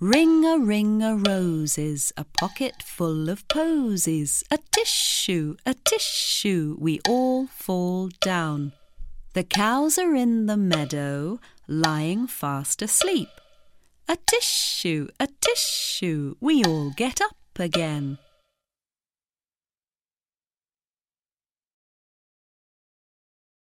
Ring a ring a roses, a pocket full of posies, a tissue, a tissue, we all fall down. The cows are in the meadow, lying fast asleep. A tissue, a tissue, we all get up again.